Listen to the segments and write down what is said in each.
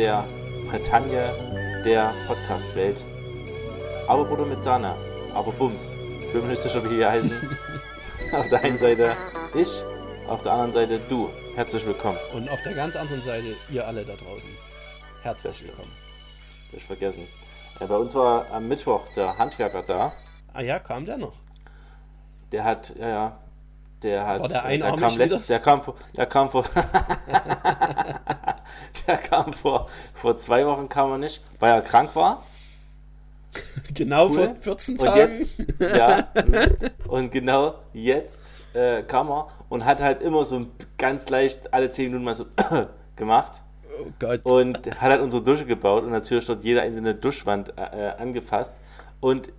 der Bretagne der Podcast-Welt. Aber Bruder mit Sahne, aber Bums. Feministischer wie hier heißen. auf der einen Seite ich, auf der anderen Seite du. Herzlich willkommen. Und auf der ganz anderen Seite ihr alle da draußen. Herzlich willkommen. Hab ich vergessen. Ja, bei uns war am Mittwoch der Handwerker da. Ah ja, kam der noch? Der hat, ja, ja, der hat, War der äh, einarmig kam letzt, der kam vor, der kam vor, der kam vor, vor zwei Wochen kam er nicht, weil er krank war. Genau Cool. vor 14 Und Tagen. jetzt, ja, und genau jetzt äh, kam er und hat halt immer so ganz leicht alle zehn Minuten mal so gemacht Oh Gott. und hat halt unsere Dusche gebaut und natürlich dort jede einzelne Duschwand äh, angefasst und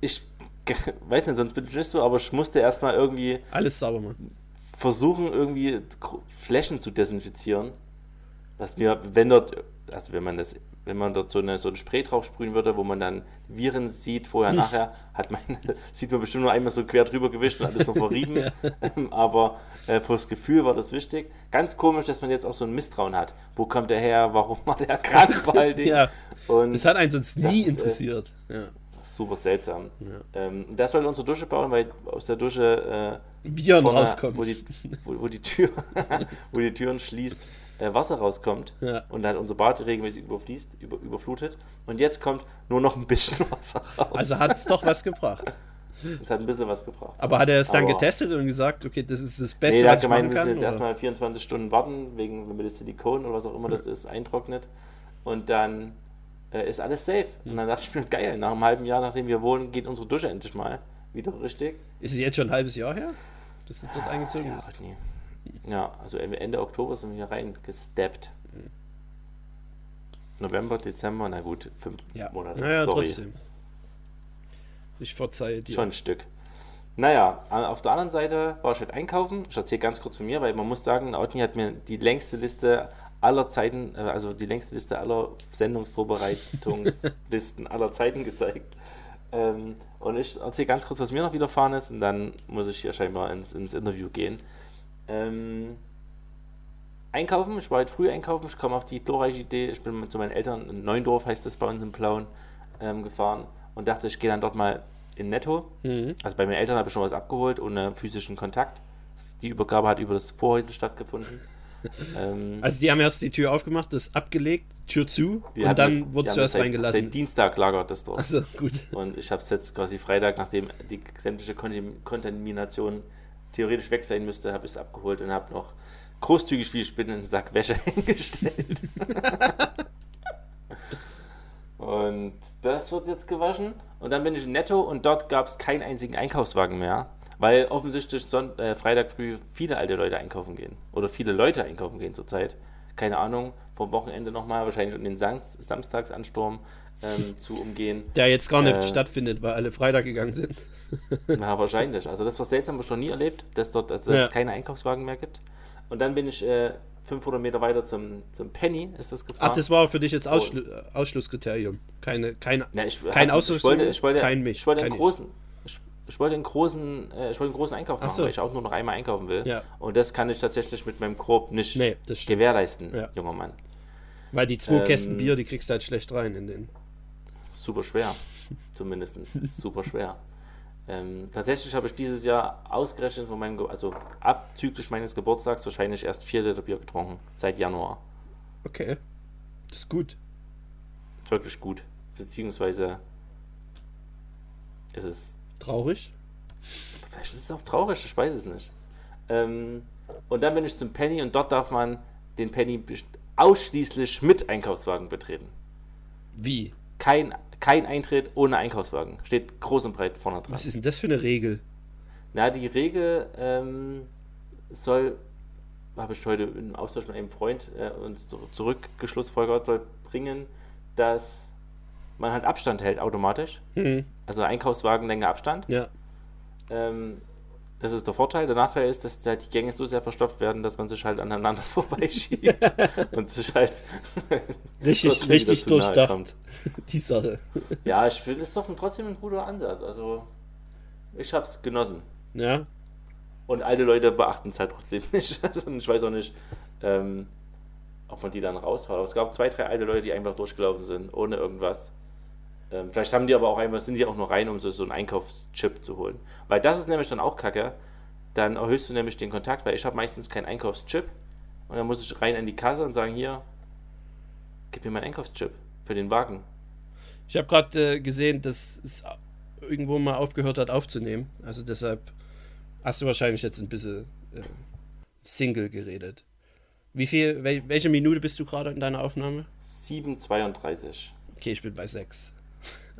ich weiß nicht, sonst bin ich nicht so, aber ich musste erstmal irgendwie Alles sauber machen. versuchen, irgendwie Flächen zu desinfizieren. Was mir, wenn dort, also wenn man das, wenn man dort so, eine, so ein Spray drauf sprühen würde, wo man dann Viren sieht, vorher, nachher, hat man, sieht man bestimmt nur einmal so quer drüber gewischt und alles noch verrieben. Ähm, Aber äh, fürs Gefühl war das wichtig. Ganz komisch, dass man jetzt auch so ein Misstrauen hat. Wo kommt der her? Warum war der krank vor allen Dingen? Ja, Und das hat einen sonst nie Das, äh, interessiert. Ja. Super seltsam. Ja. Ähm, das soll unsere Dusche bauen, weil aus der Dusche äh, Viren vorne, rauskommen. Wo die, wo, wo die Tür, wo die Türen schließt, äh, Wasser rauskommt Ja. und dann unser Bad regelmäßig überfließt, über, überflutet. Und jetzt kommt nur noch ein bisschen Wasser raus. Also hat es doch was gebracht. es hat ein bisschen was gebracht. Aber hat er es dann Aber- getestet und gesagt, okay, das ist das Beste, nee, was hat ich gemeint, machen wir müssen kann? jetzt oder? erstmal 24 Stunden warten, wegen, wenn das Silikon oder was auch immer das ist, eintrocknet. Und dann äh, ist alles safe. Und dann dachte ich mir, geil, nach einem halben Jahr, nachdem wir wohnen, geht unsere Dusche endlich mal wieder richtig. Ist es jetzt schon ein halbes Jahr her, dass es dort eingezogen Ja, nee. Ja, also Ende Oktober sind wir hier reingesteppt. November, Dezember, na gut, fünf Ja. Monate. Naja, Sorry, trotzdem. Ich verzeihe dir. schon ein Stück. Naja, auf der anderen Seite war ich halt einkaufen. Ich erzähle ganz kurz von mir, weil man muss sagen, Outni hat mir die längste Liste aller Zeiten, äh, also die längste Liste aller Sendungsvorbereitungslisten aller Zeiten gezeigt. Ähm, und ich erzähle ganz kurz, was mir noch widerfahren ist, und dann muss ich hier scheinbar ins, ins Interview gehen. Ähm, einkaufen, ich war heute früh einkaufen, ich komme auf die glorreiche Idee, ich bin zu meinen Eltern, in Neundorf heißt das bei uns in Plauen, ähm, gefahren und dachte, ich gehe dann dort mal in Netto. Mhm. Also bei meinen Eltern habe ich schon was abgeholt, ohne physischen Kontakt. Die Übergabe hat über das Vorhäuser stattgefunden. ähm, Also die haben erst die Tür aufgemacht, das abgelegt, Tür zu und dann das- die wurde es haben zuerst das seit, reingelassen. Seit Dienstag lagert das dort. Also gut. Und ich habe es jetzt quasi Freitag, nachdem die sämtliche Kontam- Kontamination theoretisch weg sein müsste, habe ich es abgeholt und habe noch großzügig, wie ich bin, einen Sack Wäsche hingestellt. und das wird jetzt gewaschen. Und dann bin ich in Netto und dort gab es keinen einzigen Einkaufswagen mehr, weil offensichtlich Son äh, Freitag früh viele alte Leute einkaufen gehen. Oder viele Leute einkaufen gehen zurzeit. Keine Ahnung, vom Wochenende nochmal, wahrscheinlich um den Sam Samstagsansturm ähm, zu umgehen. Der jetzt gar nicht Äh, stattfindet, weil alle Freitag gegangen sind. Ja, wahrscheinlich. Also das war seltsam, ich noch nie erlebt, dass, dort, dass, dass Ja. es keine Einkaufswagen mehr gibt. Und dann bin ich äh, 500 Meter weiter zum, zum Penny, ist das gefahren. Ach, das war für dich jetzt Ausschlu Ausschlusskriterium. Keine, keine, Ja, ich, kein hab- Ausschluss, ich wollte, ich wollte, kein mich. Ich wollte einen großen, ich, wollte einen großen, äh, ich wollte einen großen Einkauf Ach machen, so. weil ich auch nur noch einmal einkaufen will. Ja. Und das kann ich tatsächlich mit meinem Korb nicht Nee, gewährleisten, Ja. junger Mann. Weil die zwei Ähm, Kästen Bier, die kriegst du halt schlecht rein in den. Super schwer, zumindest. Super schwer. Ähm, tatsächlich habe ich dieses Jahr ausgerechnet von meinem, Ge also abzüglich meines Geburtstags wahrscheinlich erst vier Liter Bier getrunken, seit Januar. Okay. Das ist gut. Wirklich gut. Beziehungsweise es ist, Traurig. vielleicht ist es auch traurig, ich weiß es nicht. Ähm, und dann bin ich zum Penny und dort darf man den Penny ausschließlich mit Einkaufswagen betreten. Wie? Kein, kein Eintritt ohne Einkaufswagen. Steht groß und breit vorne dran. Was ist denn das für eine Regel? Na, die Regel ähm, soll, habe ich heute im Austausch mit einem Freund äh, uns zurückgeschlussfolgert, soll bringen, dass man halt Abstand hält automatisch. Hm. Also Einkaufswagen länger Abstand. Ja. Ähm, das ist der Vorteil. Der Nachteil ist, dass halt die Gänge so sehr verstopft werden, dass man sich halt aneinander vorbeischiebt und sich halt Richtig, richtig durchdacht. Die Sache. Ja, ich finde es doch trotzdem ein guter Ansatz. Also ich habe es genossen. Ja. Und alte Leute beachten es halt trotzdem nicht. Also, ich weiß auch nicht, ähm, ob man die dann raushaut. Aber es gab zwei, drei alte Leute, die einfach durchgelaufen sind, ohne irgendwas. Ähm, vielleicht haben die aber auch einfach, sind die auch nur rein, um so, so einen Einkaufschip zu holen. Weil das ist nämlich dann auch kacke. Dann erhöhst du nämlich den Kontakt, weil ich habe meistens keinen Einkaufschip. Und dann muss ich rein an die Kasse und sagen, hier, gib mir meinen Einkaufschip für den Wagen. Ich habe gerade äh, gesehen, dass es irgendwo mal aufgehört hat aufzunehmen. Also deshalb hast du wahrscheinlich jetzt ein bisschen äh, Single geredet. Wie viel, wel, welche Minute bist du gerade in deiner Aufnahme? 7,32. Okay, ich bin bei 6.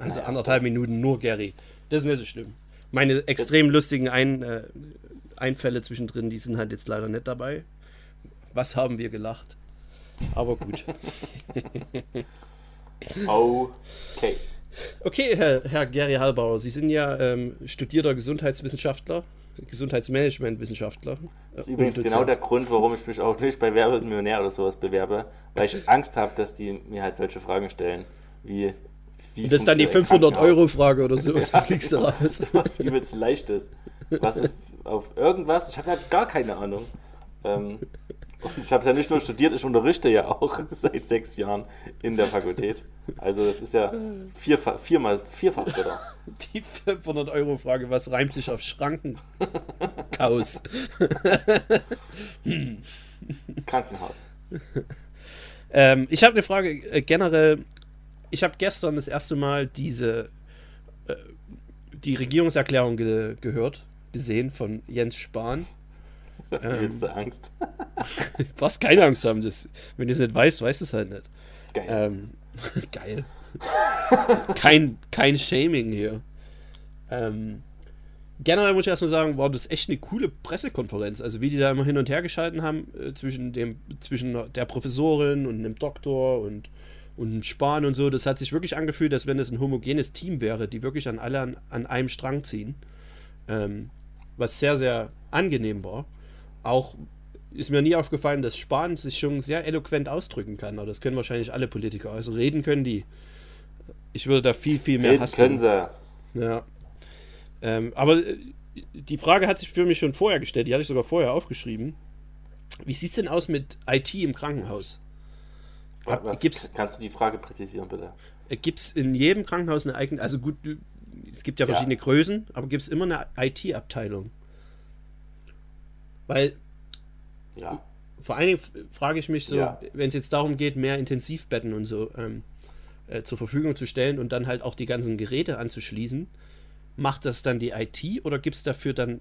Also anderthalb Minuten nur Gary. Das ist nicht so schlimm. Meine extrem lustigen Ein, äh, Einfälle zwischendrin, die sind halt jetzt leider nicht dabei. Was haben wir gelacht? Aber gut. okay. Okay, Herr, Herr Gary Halbauer, Sie sind ja ähm, studierter Gesundheitswissenschaftler, Gesundheitsmanagementwissenschaftler. Das ist übrigens genau der Grund, warum ich mich auch nicht bei Werbemillionär oder sowas bewerbe, weil ich Angst habe, dass die mir halt solche Fragen stellen, wie. Wie das ist dann die 500-Euro-Frage oder so, ja, fliegst du raus. Was übelst leichtes. Was ist auf irgendwas? Ich habe halt gar keine Ahnung. Ähm, ich habe es ja nicht nur studiert, ich unterrichte ja auch seit sechs Jahren in der Fakultät. Also das ist ja vierfach, viermal, vierfach bitter. Die 500-Euro-Frage, was reimt sich auf Schranken? Chaos. Krankenhaus. Ähm, ich habe eine Frage äh, generell. Ich habe gestern das erste Mal diese äh, die Regierungserklärung ge gehört, gesehen von Jens Spahn. Ähm, du Angst? brauchst keine Angst haben. Das, wenn du es nicht weißt, weißt du es halt nicht. Geil. Ähm, geil. kein, kein Shaming hier. Ähm, generell muss ich erstmal sagen, war das echt eine coole Pressekonferenz. Also wie die da immer hin und her geschalten haben äh, zwischen dem, zwischen der Professorin und dem Doktor und, und Spahn und so. Das hat sich wirklich angefühlt, als wenn das ein homogenes Team wäre, die wirklich an alle an, an einem Strang ziehen. Ähm, was sehr, sehr angenehm war auch ist mir nie aufgefallen, dass Spahn sich schon sehr eloquent ausdrücken kann. Aber das können wahrscheinlich alle Politiker. Also reden können die. Ich würde da viel, viel mehr reden hassen. können sie. Ja. Ähm, aber äh, die Frage hat sich für mich schon vorher gestellt. Die hatte ich sogar vorher aufgeschrieben. Wie sieht es denn aus mit IT im Krankenhaus? Hab, Was, gibt's, kannst du die Frage präzisieren, bitte? Äh, gibt es in jedem Krankenhaus eine eigene, also gut, es gibt ja verschiedene ja. Größen, aber gibt es immer eine IT-Abteilung? Weil ja. vor allen Dingen frage ich mich so, ja. wenn es jetzt darum geht, mehr Intensivbetten und so ähm, äh, zur Verfügung zu stellen und dann halt auch die ganzen Geräte anzuschließen, macht das dann die IT oder gibt es dafür dann,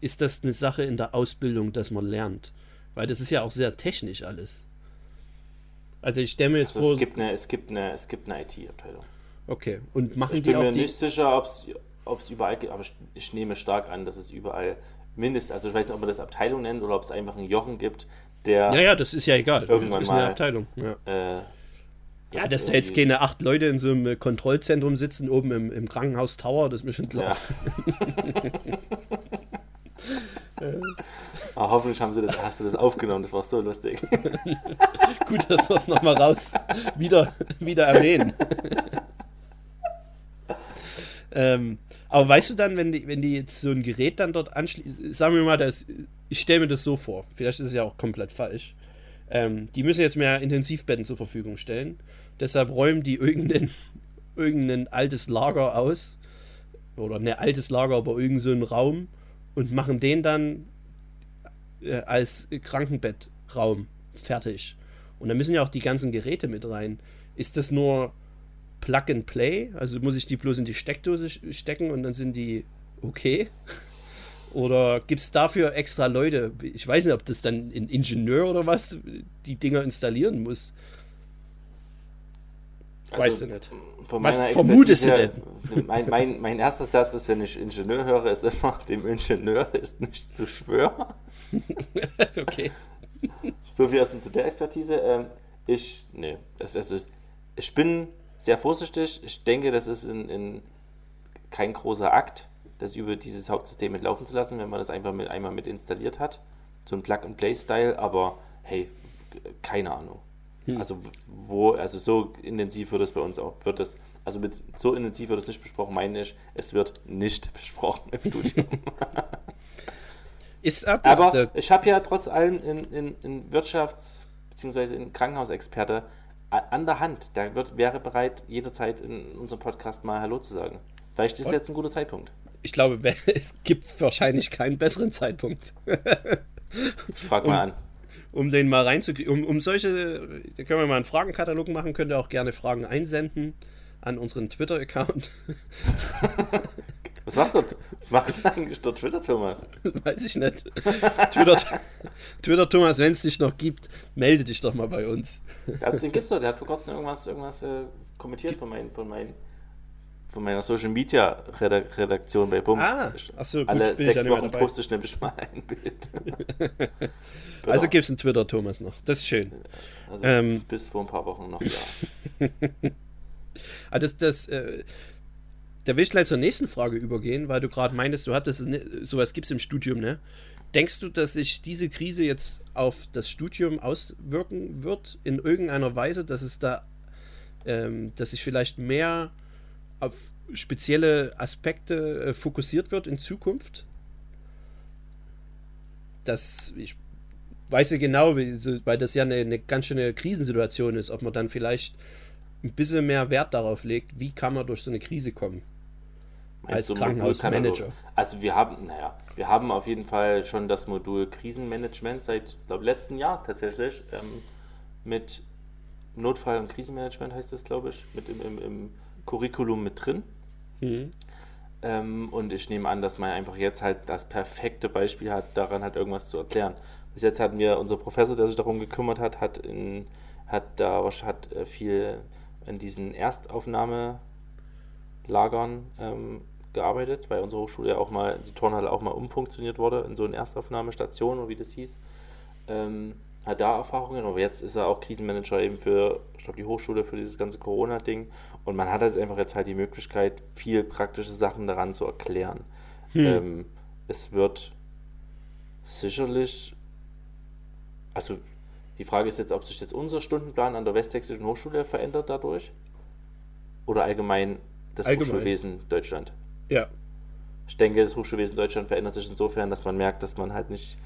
ist das eine Sache in der Ausbildung, dass man lernt? Weil das ist ja auch sehr technisch alles. Also ich stelle mir jetzt also vor. Es gibt eine, es gibt eine, es gibt eine IT-Abteilung. Okay. Und machen ich die bin mir nicht sicher, ob es überall gibt, aber ich nehme stark an, dass es überall mindestens, also ich weiß nicht, ob man das Abteilung nennt oder ob es einfach einen Jochen gibt, der. Ja, ja, das ist ja egal. Irgendwann das ist eine Abteilung. Ja. Äh, das ja, dass da jetzt keine acht Leute in so einem Kontrollzentrum sitzen, oben im, im Krankenhaus Tower, das ist mir schon klar. Ja. Aber hoffentlich haben sie das, hast du das aufgenommen, das war so lustig. Gut, dass wir es nochmal raus wieder, wieder erwähnen. ähm, aber weißt du dann, wenn die, wenn die jetzt so ein Gerät dann dort anschließen, sagen wir mal, das, ich stelle mir das so vor, vielleicht ist es ja auch komplett falsch. Ähm, die müssen jetzt mehr Intensivbetten zur Verfügung stellen. Deshalb räumen die irgendein, irgendein altes Lager aus. Oder ein altes Lager, aber irgendeinen so Raum und machen den dann äh, als Krankenbettraum fertig. Und da müssen ja auch die ganzen Geräte mit rein. Ist das nur Plug and Play? Also muss ich die bloß in die Steckdose stecken und dann sind die okay? Oder gibt es dafür extra Leute? Ich weiß nicht, ob das dann ein Ingenieur oder was die Dinger installieren muss. Also weißt du nicht. was vermutest du denn? Mein, mein, mein erster Satz ist, wenn ich Ingenieur höre, ist immer, dem Ingenieur ist nicht zu schwören. ist okay. So viel erstens zu der Expertise. Ähm, ich, nee, das, also ich bin sehr vorsichtig. Ich denke, das ist in, in kein großer Akt, das über dieses Hauptsystem mit laufen zu lassen, wenn man das einfach mit einmal mit installiert hat. So ein Plug-and-Play-Style, aber hey, keine Ahnung. Hm. Also wo, also so intensiv wird es bei uns auch, wird es, also mit so intensiv wird es nicht besprochen, meine ich, es wird nicht besprochen im Studium. Ist, ah, das, Aber das, ich habe ja trotz allem in, in, in Wirtschafts- bzw. in Krankenhausexperte an der Hand. Der wird, wäre bereit, jederzeit in unserem Podcast mal Hallo zu sagen. Vielleicht ist Und? jetzt ein guter Zeitpunkt. ich glaube, es gibt wahrscheinlich keinen besseren Zeitpunkt, Ich frage mal an. Um den mal reinzukriegen. Um, um solche, da können wir mal einen Fragenkatalog machen, könnt ihr auch gerne Fragen einsenden an unseren Twitter-Account. Was macht dort? Was macht eigentlich der Twitter, Thomas? Weiß ich nicht. Twitter, Twitter Thomas, wenn es dich noch gibt, melde dich doch mal bei uns. Der, den gibt's doch, der hat vor kurzem irgendwas, irgendwas äh, kommentiert von, meinen, von, meinen, von meiner Social Media Redak Redaktion bei Bums. Ah, ach so, gut, Alle sechs Wochen poste ich nämlich mal ein Bild. Also Genau. gibt es einen Twitter Thomas noch. Das ist schön. Also ähm, bis vor ein paar Wochen noch, ja. Ah, das, das, äh, da will ich gleich zur nächsten Frage übergehen, weil du gerade meintest, du hattest sowas gibt es im Studium, ne? Denkst du, dass sich diese Krise jetzt auf das Studium auswirken wird in irgendeiner Weise, dass es da, ähm, dass sich vielleicht mehr auf spezielle Aspekte äh, fokussiert wird in Zukunft? Das, ich weiß ja genau, so- weil das ja eine, eine ganz schöne Krisensituation ist, ob man dann vielleicht ein bisschen mehr Wert darauf legt, wie kann man durch so eine Krise kommen. Als du Krankenhausmanager. Also wir haben, naja, wir haben auf jeden Fall schon das Modul Krisenmanagement seit, glaube letzten Jahr tatsächlich ähm, mit Notfall- und Krisenmanagement heißt das, glaube ich, mit im, im, im Curriculum mit drin. Mhm. Ähm, und ich nehme an, dass man einfach jetzt halt das perfekte Beispiel hat, daran hat irgendwas zu erklären. Bis jetzt hatten wir, unser Professor, der sich darum gekümmert hat, hat, in, hat da hat äh, viel in diesen Erstaufnahmelagern ähm, gearbeitet, weil unsere Hochschule ja auch mal, die Turnhalle auch mal umfunktioniert wurde in so eine Erstaufnahmestation oder wie das hieß. Ähm, hat da Erfahrungen, aber jetzt ist er auch Krisenmanager eben für, ich glaube, die Hochschule für dieses ganze Corona-Ding. Und man hat halt einfach jetzt halt die Möglichkeit, viel praktische Sachen daran zu erklären. Ähm, es wird sicherlich, also die Frage ist jetzt, ob sich jetzt unser Stundenplan an der Westsächsischen Hochschule verändert dadurch oder allgemein das Allgemein. Hochschulwesen Deutschland. Ja. Ich denke, das Hochschulwesen Deutschland verändert sich insofern, dass man merkt, dass man halt nicht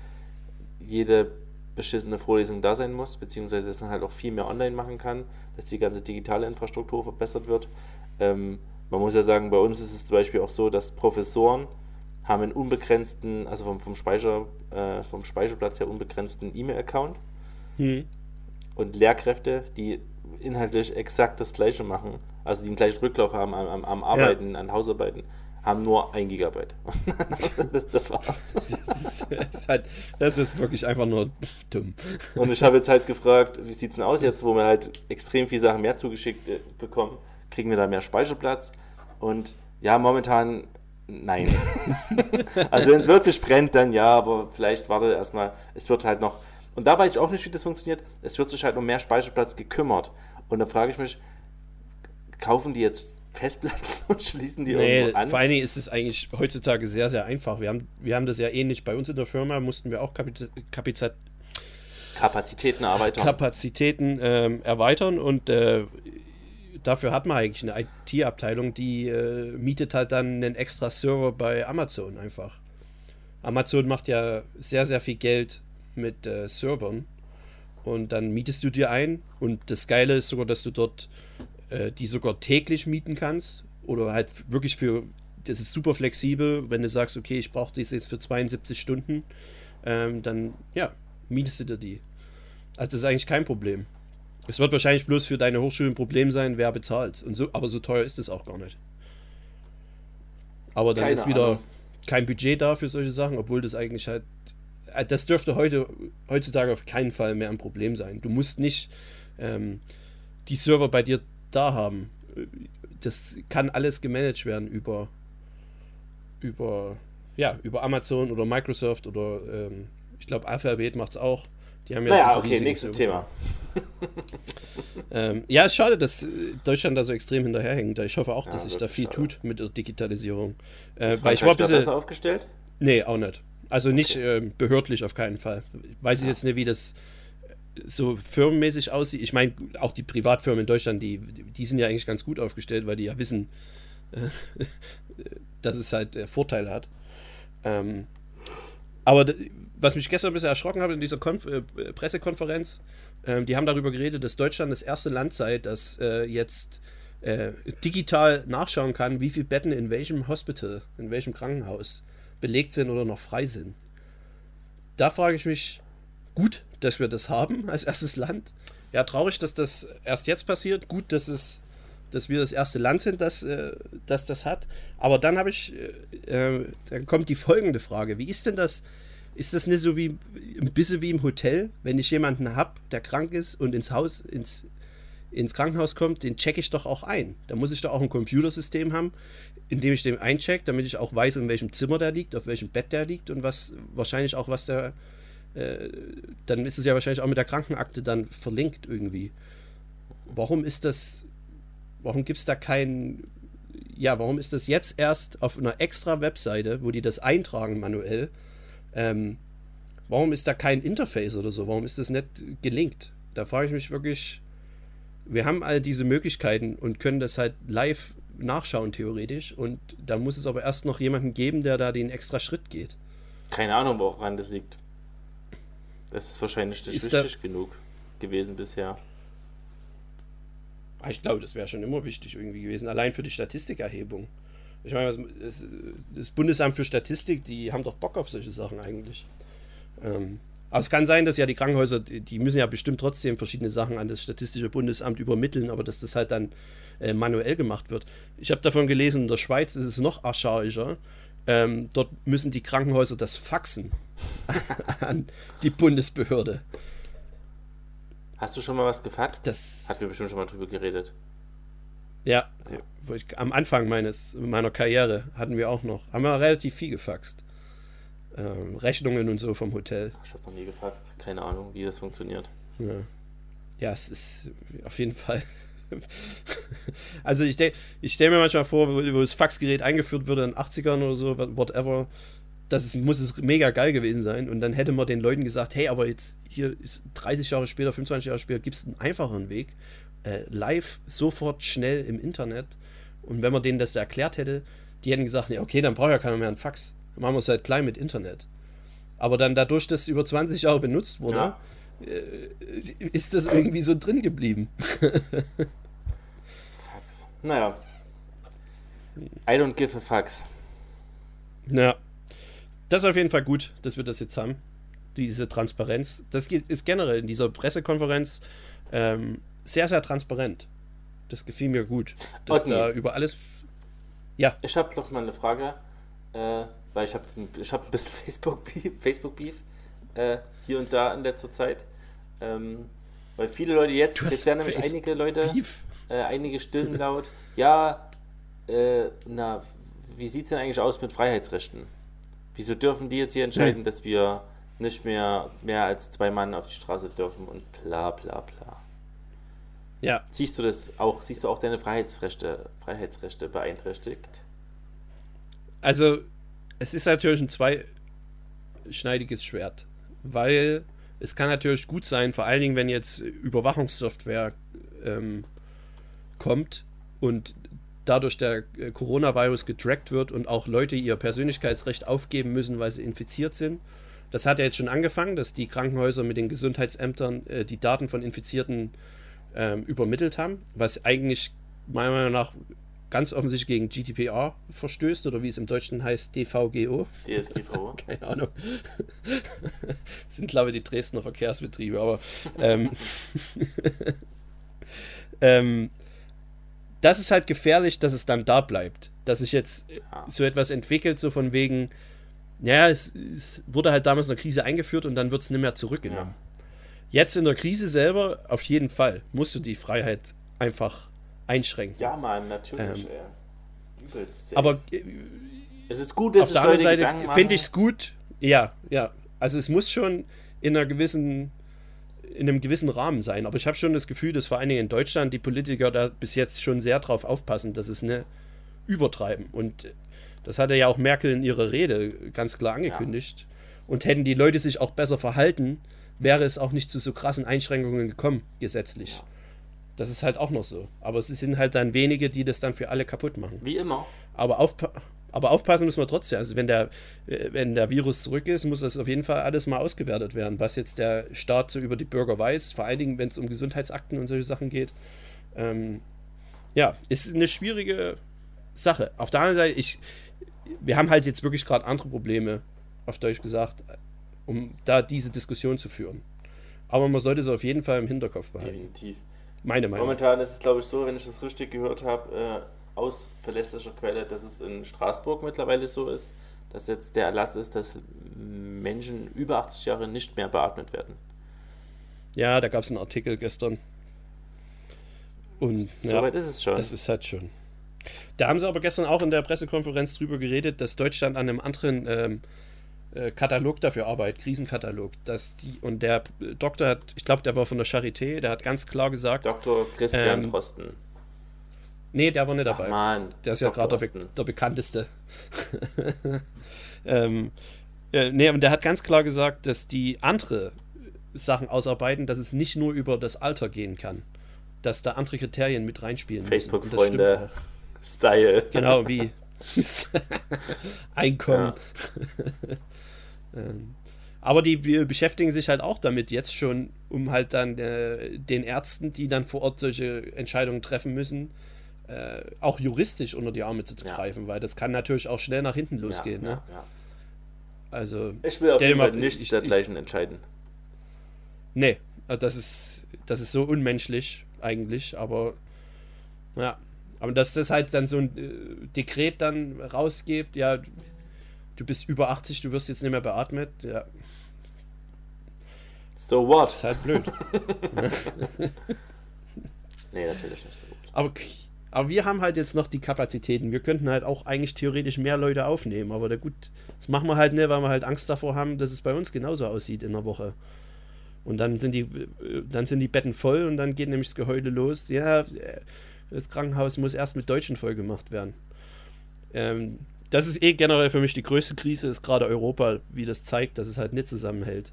jede beschissene Vorlesung da sein muss, beziehungsweise dass man halt auch viel mehr online machen kann, dass die ganze digitale Infrastruktur verbessert wird. Ähm, man muss ja sagen, bei uns ist es zum Beispiel auch so, dass Professoren haben einen unbegrenzten, also vom, vom, Speicher, äh, vom Speicherplatz her unbegrenzten E-Mail-Account Mhm. und Lehrkräfte, die inhaltlich exakt das Gleiche machen, also die den gleichen Rücklauf haben am, am, am Arbeiten, an Hausarbeiten, haben nur ein Gigabyte. das, das war's. Das, ist, das, ist halt, das ist wirklich einfach nur dumm. Und ich habe jetzt halt gefragt, wie sieht's denn aus jetzt, wo wir halt extrem viele Sachen mehr zugeschickt äh, bekommen? Kriegen wir da mehr Speicherplatz? Und ja, momentan nein. also wenn es wirklich brennt, dann ja, aber vielleicht warte erstmal, es wird halt noch. Und da weiß ich auch nicht, wie das funktioniert. Es wird sich halt um mehr Speicherplatz gekümmert. Und da frage ich mich, kaufen die jetzt Festplatten und schließen die Nee, irgendwo an? vor allen Dingen ist es eigentlich heutzutage sehr, sehr einfach. Wir haben, wir haben das ja ähnlich bei uns in der Firma, mussten wir auch Kapit Kapizat Kapazitäten erweitern. Kapazitäten ähm, erweitern und äh, dafür hat man eigentlich eine IT-Abteilung, die äh, mietet halt dann einen extra Server bei Amazon einfach. Amazon macht ja sehr, sehr viel Geld mit äh, Servern und dann mietest du dir ein und das Geile ist sogar, dass du dort äh, die sogar täglich mieten kannst oder halt wirklich für, das ist super flexibel, wenn du sagst, okay, ich brauche das jetzt für 72 Stunden, ähm, dann ja, mietest du dir die. Also das ist eigentlich kein Problem. Es wird wahrscheinlich bloß für deine Hochschule ein Problem sein, wer bezahlt. Und so, aber so teuer ist es auch gar nicht. Aber dann Keine ist wieder Ahnung. kein Budget da für solche Sachen, obwohl das eigentlich halt. äh, Das dürfte heute heutzutage auf keinen Fall mehr ein Problem sein. Du musst nicht ähm, die Server bei dir da haben. Das kann alles gemanagt werden über über ja über Amazon oder Microsoft oder ähm, ich glaube Alphabet macht es auch. Die haben ja Naja, okay, nächstes. Thema. Ähm, ja, ist schade, dass äh, Deutschland da so extrem hinterherhängt. Ich hoffe auch, Ja, dass sich da viel schade. tut mit der Digitalisierung. Äh, Ist weil ich war bisschen. aufgestellt? Nee, auch nicht. Also nicht Okay. ähm, behördlich auf keinen Fall. Weiß ich Ja. jetzt nicht, wie das so firmenmäßig aussieht. Ich meine, auch die Privatfirmen in Deutschland, die, die sind ja eigentlich ganz gut aufgestellt, weil die ja wissen, äh, dass es halt äh, Vorteile hat. Ähm, Aber was mich gestern ein bisschen erschrocken hat in dieser Konf äh, Pressekonferenz, äh, die haben darüber geredet, dass Deutschland das erste Land sei, das äh, jetzt digital nachschauen kann, wie viele Betten in welchem Hospital, in welchem Krankenhaus belegt sind oder noch frei sind. Da frage ich mich, gut, dass wir das haben als erstes Land. Ja, traurig, dass das erst jetzt passiert. Gut, dass es dass wir das erste Land sind, das, äh, das das hat. Aber dann habe ich, äh, äh, dann kommt die folgende Frage: Wie ist denn das? Ist das nicht so wie ein bisschen wie im Hotel, wenn ich jemanden habe, der krank ist und ins Haus, ins, ins Krankenhaus kommt, den checke ich doch auch ein. Da muss ich doch auch ein Computersystem haben, in dem ich den eincheck, damit ich auch weiß, in welchem Zimmer der liegt, auf welchem Bett der liegt und was wahrscheinlich auch, was der, äh, dann ist es ja wahrscheinlich auch mit der Krankenakte dann verlinkt irgendwie. Warum ist das warum gibt es da kein, ja, warum ist das jetzt erst auf einer extra Webseite, wo die das eintragen manuell? Ähm, warum ist da kein Interface oder so? Warum ist das nicht gelinkt? Da frage ich mich wirklich, wir haben all diese Möglichkeiten und können das halt live nachschauen, theoretisch. Und da muss es aber erst noch jemanden geben, der da den extra Schritt geht. Keine Ahnung, woran das liegt. Das ist wahrscheinlich nicht ist wichtig genug gewesen bisher. Ah, ich glaube, das wäre schon immer wichtig irgendwie gewesen, allein für die Statistikerhebung. Ich meine, das, das, Bundesamt für Statistik, die haben doch Bock auf solche Sachen eigentlich. Ähm, aber es kann sein, dass ja die Krankenhäuser, die müssen ja bestimmt trotzdem verschiedene Sachen an das Statistische Bundesamt übermitteln, aber dass das halt dann äh, manuell gemacht wird. Ich habe davon gelesen, in der Schweiz ist es noch archaischer. Ähm, dort müssen die Krankenhäuser das faxen an die Bundesbehörde. Hast du schon mal was gefaxt? Das hat mir bestimmt schon mal drüber geredet. Ja, ja. Ich, am Anfang meines, meiner Karriere hatten wir auch noch, haben wir relativ viel gefaxt. Ähm, Rechnungen und so vom Hotel. Ich habe noch nie gefaxt. Keine Ahnung, wie das funktioniert. Ja, ja es ist auf jeden Fall. also ich, ich stelle mir manchmal vor, wo, wo das Faxgerät eingeführt wurde in den 80ern oder so, whatever das ist, muss es mega geil gewesen sein. Und dann hätte man den Leuten gesagt, hey, aber jetzt hier ist 30 Jahre später, 25 Jahre später, gibt es einen einfacheren Weg. Äh, live, sofort, schnell im Internet. Und wenn man denen das erklärt hätte, die hätten gesagt, ja, okay, dann braucht ja keiner mehr einen Fax. Dann machen wir es halt klein mit Internet. Aber dann dadurch, dass es über 20 Jahre benutzt wurde, ja. Äh, ist das irgendwie so drin geblieben. Fax. Naja. I don't give a fax. Ja das ist auf jeden Fall gut, dass wir das jetzt haben. Diese Transparenz. Das ist generell in dieser Pressekonferenz ähm, sehr, sehr transparent. Das gefiel mir gut. Dass Otni. da über alles. Ja. Ich habe noch mal eine Frage, äh, weil ich habe ich hab ein bisschen Facebook-Beef Facebook äh, hier und da in letzter Zeit. Ähm, weil viele Leute jetzt, jetzt werden nämlich einige Leute, äh, einige Stimmen laut, ja, äh, na, wie sieht es denn eigentlich aus mit Freiheitsrechten? Wieso dürfen die jetzt hier entscheiden, hm. dass wir nicht mehr mehr als zwei Mann auf die Straße dürfen und bla bla bla. Ja. Siehst du das auch, siehst du auch deine Freiheitsrechte, Freiheitsrechte beeinträchtigt? Also, es ist natürlich ein zweischneidiges Schwert, weil es kann natürlich gut sein, vor allen Dingen, wenn jetzt Überwachungssoftware ähm, kommt und dadurch der äh, Coronavirus getrackt wird und auch Leute ihr Persönlichkeitsrecht aufgeben müssen, weil sie infiziert sind. Das hat ja jetzt schon angefangen, dass die Krankenhäuser mit den Gesundheitsämtern äh, die Daten von Infizierten äh, übermittelt haben, was eigentlich meiner Meinung nach ganz offensichtlich gegen GDPR verstößt oder wie es im Deutschen heißt, DVGO. DSGVO. Keine Ahnung. das sind, glaube ich, die Dresdner Verkehrsbetriebe, aber ähm, ähm, das ist halt gefährlich, dass es dann da bleibt. Dass sich jetzt so etwas entwickelt, so von wegen, ja, es, es, wurde halt damals in der Krise eingeführt und dann wird es nicht mehr zurückgenommen. Ja. Jetzt in der Krise selber, auf jeden Fall, musst du die Freiheit einfach einschränken. Ja, Mann, natürlich. Ähm, aber äh, es ist gut, dass auf der anderen Seite finde ich es gut. Ja, ja. Also es muss schon in einer gewissen in einem gewissen Rahmen sein. Aber ich habe schon das Gefühl, dass vor allen Dingen in Deutschland die Politiker da bis jetzt schon sehr drauf aufpassen, dass es ne übertreiben. Und das hatte ja auch Merkel in ihrer Rede ganz klar angekündigt. Ja. Und hätten die Leute sich auch besser verhalten, wäre es auch nicht zu so krassen Einschränkungen gekommen, gesetzlich. Ja. Das ist halt auch noch so. Aber es sind halt dann wenige, die das dann für alle kaputt machen. Wie immer. Aber aufpa Aber aufpassen müssen wir trotzdem. Also wenn der, äh, wenn der Virus zurück ist, muss das auf jeden Fall alles mal ausgewertet werden, was jetzt der Staat so über die Bürger weiß, vor allen Dingen, wenn es um Gesundheitsakten und solche Sachen geht. Ähm, ja, ist eine schwierige Sache. Auf der anderen Seite, ich, wir haben halt jetzt wirklich gerade andere Probleme, auf Deutsch gesagt, um da diese Diskussion zu führen. Aber man sollte es auf jeden Fall im Hinterkopf behalten. Definitiv. Meine Meinung. Momentan ist es, glaube ich, so, wenn ich das richtig gehört habe, äh, aus verlässlicher Quelle, dass es in Straßburg mittlerweile so ist, dass jetzt der Erlass ist, dass Menschen über 80 Jahre nicht mehr beatmet werden. Ja, da gab es einen Artikel gestern. Und ja, Soweit ist es schon. das ist halt schon. Da haben sie aber gestern auch in der Pressekonferenz drüber geredet, dass Deutschland an einem anderen ähm, äh, Katalog dafür arbeitet, Krisenkatalog. Dass die, und der Doktor hat, ich glaube, der war von der Charité, der hat ganz klar gesagt, Dr. Christian Ähm, Drosten. nee, der war nicht Ach dabei. man, Der ist ja Dr. gerade der. Be der bekannteste. ähm, äh, nee, und der hat ganz klar gesagt, dass die andere Sachen ausarbeiten, dass es nicht nur über das Alter gehen kann. Dass da andere Kriterien mit reinspielen. Facebook-Freunde. Style. Genau, wie Einkommen. Ähm, aber die be- beschäftigen sich halt auch damit jetzt schon, um halt dann äh, den Ärzten, die dann vor Ort solche Entscheidungen treffen müssen, äh, auch juristisch unter die Arme zu Ja. greifen, weil das kann natürlich auch schnell nach hinten losgehen. ja, ne? ja. Also, Ich will auf jeden Fall nichts ich- dergleichen entscheiden. nee, also das ist, das ist so unmenschlich eigentlich, aber ja. Aber dass das halt dann so ein äh, Dekret dann rausgibt, ja, du bist über 80, du wirst jetzt nicht mehr beatmet, ja, So what? ist halt blöd. Nee, natürlich nicht so gut. aber, aber wir haben halt jetzt noch die Kapazitäten. Wir könnten halt auch eigentlich theoretisch mehr Leute aufnehmen, aber da gut, das machen wir halt nicht, weil wir halt Angst davor haben, dass es bei uns genauso aussieht in der Woche. Und dann sind die, äh, dann sind die Betten voll und dann geht nämlich das Geheule los. Ja, äh, das Krankenhaus muss erst mit Deutschen voll gemacht werden. Ähm, das ist eh generell für mich die größte Krise, ist gerade Europa, wie das zeigt, dass es halt nicht zusammenhält.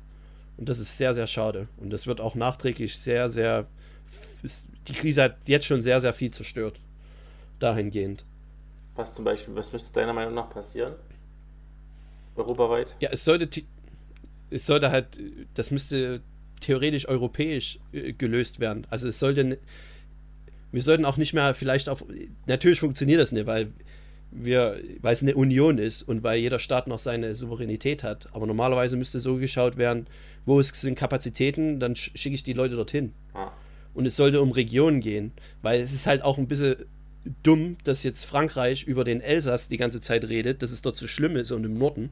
Und das ist sehr, sehr schade. Und das wird auch nachträglich sehr, sehr. Die Krise hat jetzt schon sehr, sehr viel zerstört. Dahingehend. Was zum Beispiel, was müsste deiner Meinung nach passieren? Europaweit? Ja, es sollte, es sollte halt, das müsste theoretisch europäisch äh, gelöst werden. Also es sollte, wir sollten auch nicht mehr vielleicht auf, natürlich funktioniert das nicht, weil wir, weil es eine Union ist und weil jeder Staat noch seine Souveränität hat. Aber normalerweise müsste so geschaut werden, wo es sind Kapazitäten, dann sch- schicke ich die Leute dorthin. Ah, Und es sollte um Regionen gehen, weil es ist halt auch ein bisschen dumm, dass jetzt Frankreich über den Elsass die ganze Zeit redet, dass es dort so schlimm ist und im Norden.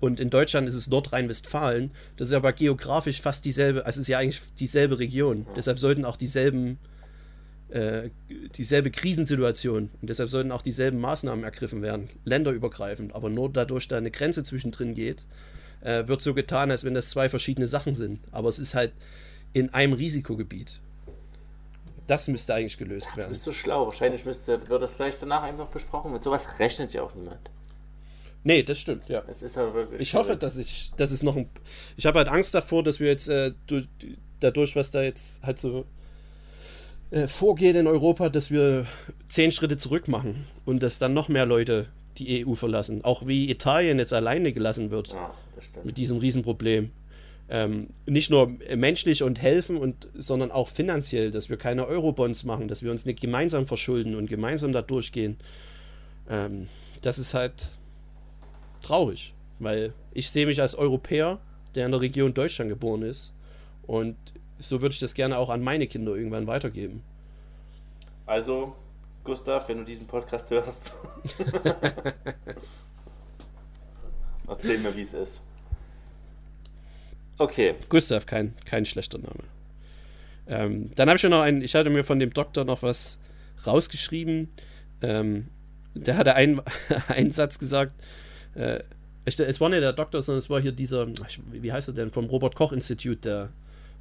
Und in Deutschland ist es Nordrhein-Westfalen. Das ist aber geografisch fast dieselbe, also es ist ja eigentlich dieselbe Region. Deshalb sollten auch dieselben, äh, dieselbe Krisensituation und deshalb sollten auch dieselben Maßnahmen ergriffen werden, länderübergreifend. Aber nur dadurch da eine Grenze zwischendrin geht, äh, wird so getan, als wenn das zwei verschiedene Sachen sind. Aber es ist halt in einem Risikogebiet. Das müsste eigentlich gelöst du werden. bist so schlau. Wahrscheinlich müsste, wird das vielleicht danach einfach besprochen. Mit sowas rechnet ja auch niemand. Nee, das stimmt, ja. Es ist halt wirklich. Ich hoffe, dass ich, dass es noch ein. Ich habe halt Angst davor, dass wir jetzt äh, du, dadurch, was da jetzt halt so äh, vorgeht in Europa, dass wir zehn Schritte zurück machen und dass dann noch mehr Leute die EU verlassen. Auch wie Italien jetzt alleine gelassen wird Ja, stimmt. mit diesem Riesenproblem. Ähm, nicht nur menschlich und helfen, und, sondern auch finanziell, dass wir keine Eurobonds machen, dass wir uns nicht gemeinsam verschulden und gemeinsam da durchgehen. Ähm, das ist halt traurig, weil ich sehe mich als Europäer, der in der Region Deutschland geboren ist. Und so würde ich das gerne auch an meine Kinder irgendwann weitergeben. Also, Gustav, wenn du diesen Podcast hörst, erzähl mir, wie es ist. Okay, Gustav, kein, kein schlechter Name. Ähm, dann habe ich mir noch einen, ich hatte mir von dem Doktor noch was rausgeschrieben. Ähm, der hatte einen, einen Satz gesagt. Äh, ich, es war nicht der Doktor, sondern es war hier dieser, wie heißt er denn, vom Robert Koch Institut, der,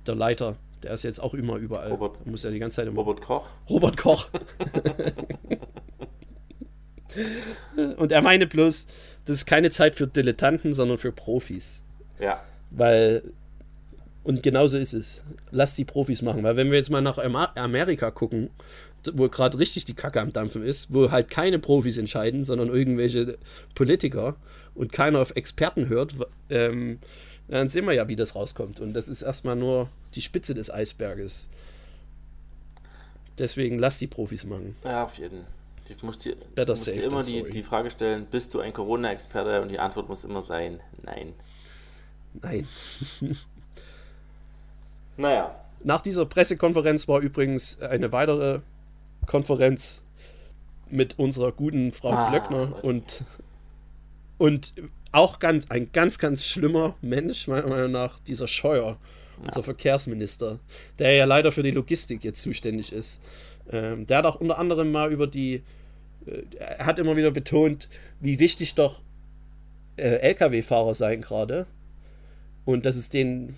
der Leiter. Der ist jetzt auch immer überall. Robert- Muss ja die ganze Zeit immer. Robert Koch. Robert Koch. Und er meine bloß, das ist keine Zeit für Dilettanten, sondern für Profis. Ja, Weil, und genauso ist es. Lass die Profis machen. Weil wenn wir jetzt mal nach Amerika gucken, wo gerade richtig die Kacke am Dampfen ist, wo halt keine Profis entscheiden, sondern irgendwelche Politiker und keiner auf Experten hört, ähm, dann sehen wir ja, wie das rauskommt. Und das ist erstmal nur die Spitze des Eisberges. Deswegen lass die Profis machen. Ja, auf jeden Fall. Ich muss dir, Better muss dir immer die, die Frage stellen, bist du ein Corona-Experte? Und die Antwort muss immer sein, nein. Nein. Naja, Nach dieser Pressekonferenz war übrigens eine weitere Konferenz mit unserer guten Frau Ah, Glöckner und, und auch ganz, ein ganz, ganz schlimmer Mensch, meiner Meinung nach, dieser Scheuer, unser Verkehrsminister, der ja leider für die Logistik jetzt zuständig ist. Ähm, der hat auch unter anderem mal über die, äh, er hat immer wieder betont, wie wichtig doch äh, Lkw-Fahrer seien gerade und dass es denen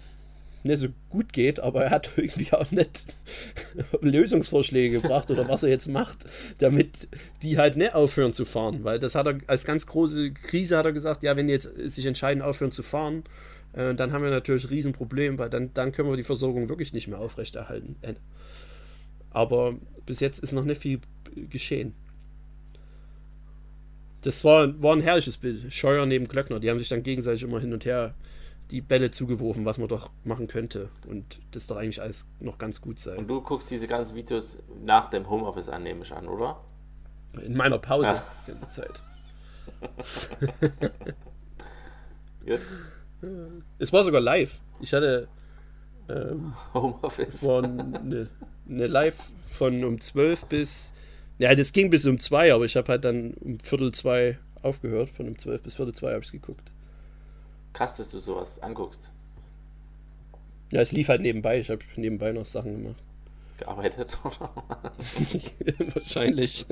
nicht so gut geht, aber er hat irgendwie auch nicht Lösungsvorschläge gebracht oder was er jetzt macht, damit die halt nicht aufhören zu fahren, weil das hat er als ganz große Krise hat er gesagt, ja, wenn die jetzt sich entscheiden aufhören zu fahren, äh, dann haben wir natürlich ein Riesenproblem, weil dann, dann können wir die Versorgung wirklich nicht mehr aufrechterhalten. Äh, Aber bis jetzt ist noch nicht viel geschehen. Das war, war ein herrliches Bild. Scheuer neben Glöckner. Die haben sich dann gegenseitig immer hin und her die Bälle zugeworfen, was man doch machen könnte. Und das doch eigentlich alles noch ganz gut sein. und du guckst diese ganzen Videos nach dem Homeoffice an, nehme ich an, oder? In meiner Pause Ja. die ganze Zeit. Jetzt Es war sogar live. Ich hatte. Ähm, Homeoffice. es war eine, eine Live von um 12 bis. Ja, das ging bis um 2, aber ich habe halt dann um Viertel zwei aufgehört. Von um 12 bis Viertel zwei habe ich geguckt. Krass, dass du sowas anguckst. Ja, es lief halt nebenbei. Ich habe nebenbei noch Sachen gemacht. Gearbeitet, oder? Wahrscheinlich.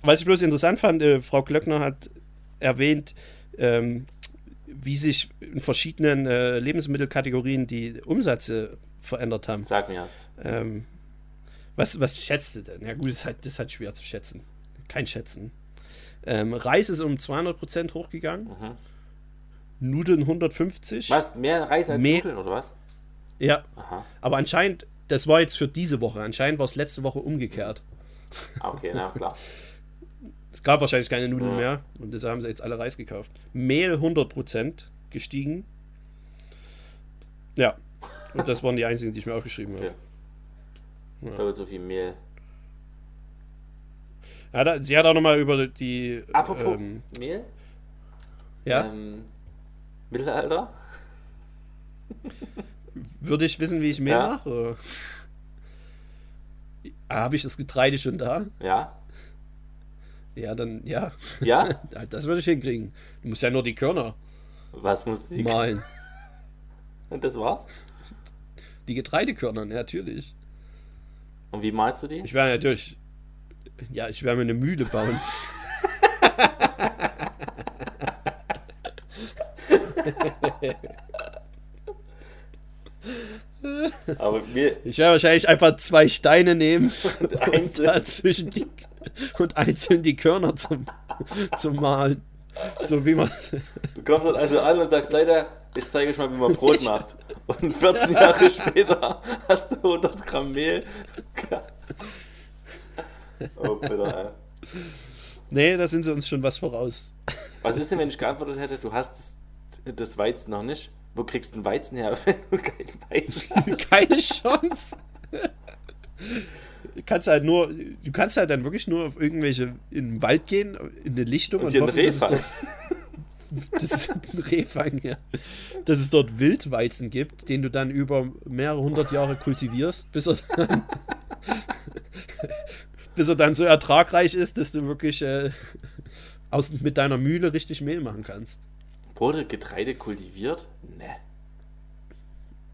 Was ich bloß interessant fand, äh, Frau Glöckner hat erwähnt, ähm, wie sich in verschiedenen äh, Lebensmittelkategorien die Umsätze verändert haben. Sag mir was. Ähm, was, was schätzt du denn? Ja gut, das ist halt, das ist halt schwer zu schätzen. Kein Schätzen. Ähm, Reis ist um 200% hochgegangen. Mhm. Nudeln 150. Was? Mehr Reis als Mehr- Nudeln, oder was? Ja, Aha. aber anscheinend, das war jetzt für diese Woche. Anscheinend war es letzte Woche umgekehrt. Ah, okay, na klar. Es gab wahrscheinlich keine Nudeln Ja. mehr und deshalb haben sie jetzt alle Reis gekauft. Mehl 100% gestiegen. Ja, und das waren die einzigen, die ich mir aufgeschrieben habe. Okay. Doppelt so viel Mehl. Ja, da, sie hat auch nochmal über die. Apropos Ähm, Mehl? ja, Ähm, Mittelalter? würde ich wissen, wie ich Mehl Ja. mache? Habe ich das Getreide schon da? Ja. Ja, dann, ja. Ja? Das würde ich hinkriegen. Du musst ja nur die Körner Was muss sie. mahlen. Und das war's? Die Getreidekörner, natürlich. Und wie malst du die? Ich werde natürlich. Ja, ich werde mir eine Mühle bauen. Aber mir. Ich werde wahrscheinlich einfach zwei Steine nehmen und einzeln. die, und einzeln die Körner zum, zum Malen. So wie man. Du kommst dann also an und sagst, leider, ich zeige euch mal, wie man Brot macht. Und 14 Jahre später hast du 100 Gramm Mehl. Oh, bitte, ey. Nee, da sind sie uns schon was voraus. Was ist denn, wenn ich geantwortet hätte, du hast das, das Weizen noch nicht? Wo kriegst du den Weizen her, wenn du keinen Weizen hast? Keine Chance. Du kannst halt nur, du kannst halt dann wirklich nur auf irgendwelche in den Wald gehen, in eine Lichtung Und einen hoffen, dass es Reh dort- Das ist ein Rehfang, ja. Dass es dort Wildweizen gibt, den du dann über mehrere hundert Jahre kultivierst, bis er dann, bis er dann so ertragreich ist, dass du wirklich äh, aus, mit deiner Mühle richtig Mehl machen kannst. Wurde Getreide kultiviert? Ne.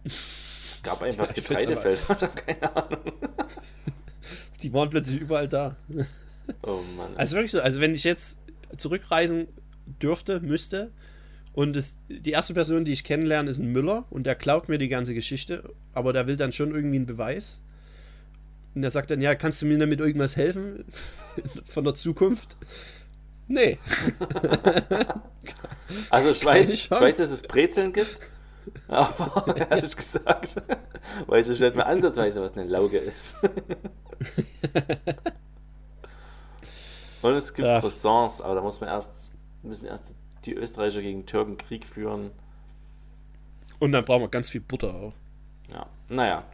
Es gab einfach Ja, Getreidefelder. Ich habe keine Ahnung. Die waren plötzlich überall da. Oh Mann. Also wirklich so, also wenn ich jetzt zurückreisen dürfte, müsste, und es, die erste Person, die ich kennenlerne, ist ein Müller und der klaut mir die ganze Geschichte, aber der will dann schon irgendwie einen Beweis. Und der sagt dann, ja, kannst du mir damit irgendwas helfen von der Zukunft? Nee. Also ich weiß, ich weiß, dass es Brezeln gibt Aber ehrlich gesagt, weiß ich nicht mehr ansatzweise, was eine Lauge ist. Und es gibt Ach. Croissants, aber da muss man erst, müssen erst die Österreicher gegen Türken Krieg führen. Und dann brauchen wir ganz viel Butter auch. Ja, naja,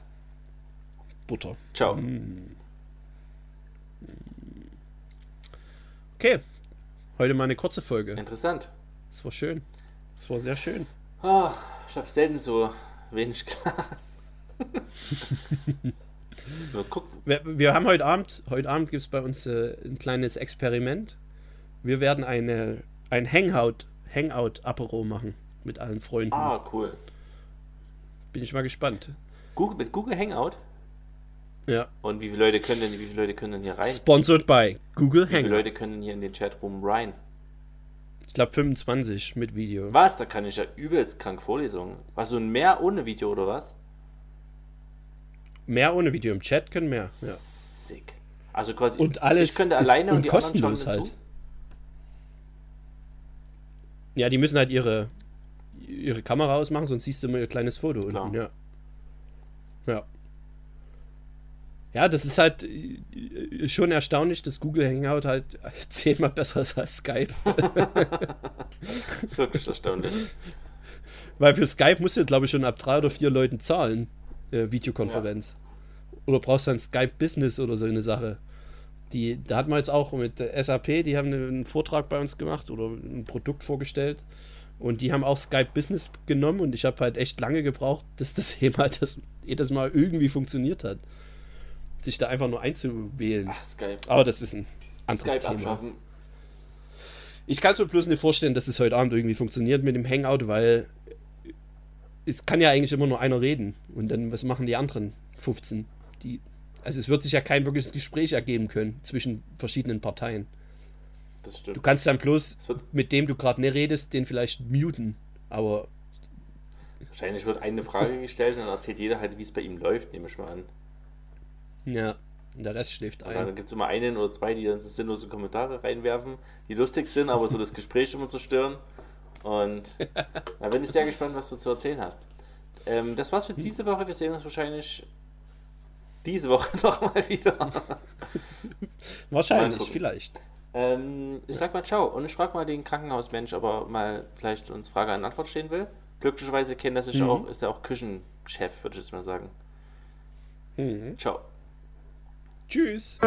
Butter. ciao. Okay. Heute mal eine kurze Folge. Interessant. Das war schön. Das war sehr schön. Ah, ich habe selten so wenig klar. Wir, wir haben heute Abend, heute Abend gibt es bei uns äh, ein kleines Experiment. Wir werden eine, ein Hangout, Hangout-Apero machen mit allen Freunden. ah, cool. Bin ich mal gespannt. Google, mit Google Hangout. Ja. Und wie viele Leute können denn, wie viele Leute können denn hier rein? Sponsored by Google Wie viele Hangout. Leute können hier in den Chatroom rein? Ich glaube 25 mit Video. Was? Da kann ich ja übelst krank Vorlesungen. Was, so ein mehr ohne Video oder was? Mehr ohne Video im Chat können mehr. Ja. Sick. Also quasi, Und alles ich könnte alleine und, und die kostenlos halt. zu. ja, die müssen halt ihre, ihre Kamera ausmachen, sonst siehst du immer ihr kleines Foto Klar. unten. Ja. Ja. Ja, das ist halt äh, schon erstaunlich, dass Google Hangout halt zehnmal besser ist als Skype. Das ist wirklich erstaunlich. Weil für Skype musst du, glaube ich, schon ab drei oder vier Leuten zahlen, äh, Videokonferenz. Oder brauchst du dann Skype Business oder so eine Sache. Die, da hat man jetzt auch mit SAP, die haben einen Vortrag bei uns gemacht oder ein Produkt vorgestellt. Und die haben auch Skype Business genommen und ich habe halt echt lange gebraucht, dass das jemals das, jedes Mal irgendwie funktioniert hat. Sich da einfach nur einzuwählen. Ach, Skype. Aber das ist ein anderes Skype Thema. abschaffen. Ich kann es mir bloß nicht vorstellen, dass es heute Abend irgendwie funktioniert mit dem Hangout, weil es kann ja eigentlich immer nur einer reden. Und dann, was machen die anderen 15? Die, also es wird sich ja kein wirkliches Gespräch ergeben können zwischen verschiedenen Parteien. Das Du stimmt. kannst dann bloß mit dem du gerade nicht redest, den vielleicht muten. Aber wahrscheinlich wird eine Frage gestellt und dann erzählt jeder halt, wie es bei ihm läuft, nehme ich mal an. Ja, und der Rest schläft Und ein. dann gibt es immer einen oder zwei, die dann sinnlose Kommentare reinwerfen, die lustig sind, aber so das Gespräch immer zerstören. Und da bin ich sehr gespannt, was du zu erzählen hast. Ähm, das war's für diese Woche. Wir sehen uns wahrscheinlich diese Woche nochmal wieder. Wahrscheinlich, vielleicht. Ähm, ich sag mal ciao und ich frage mal den Krankenhausmensch, ob er mal vielleicht uns Frage an Antwort stehen will. Glücklicherweise kennt er sich Mhm. auch, ist er auch Küchenchef, würde ich jetzt mal sagen. Mhm. Ciao. Tschüss.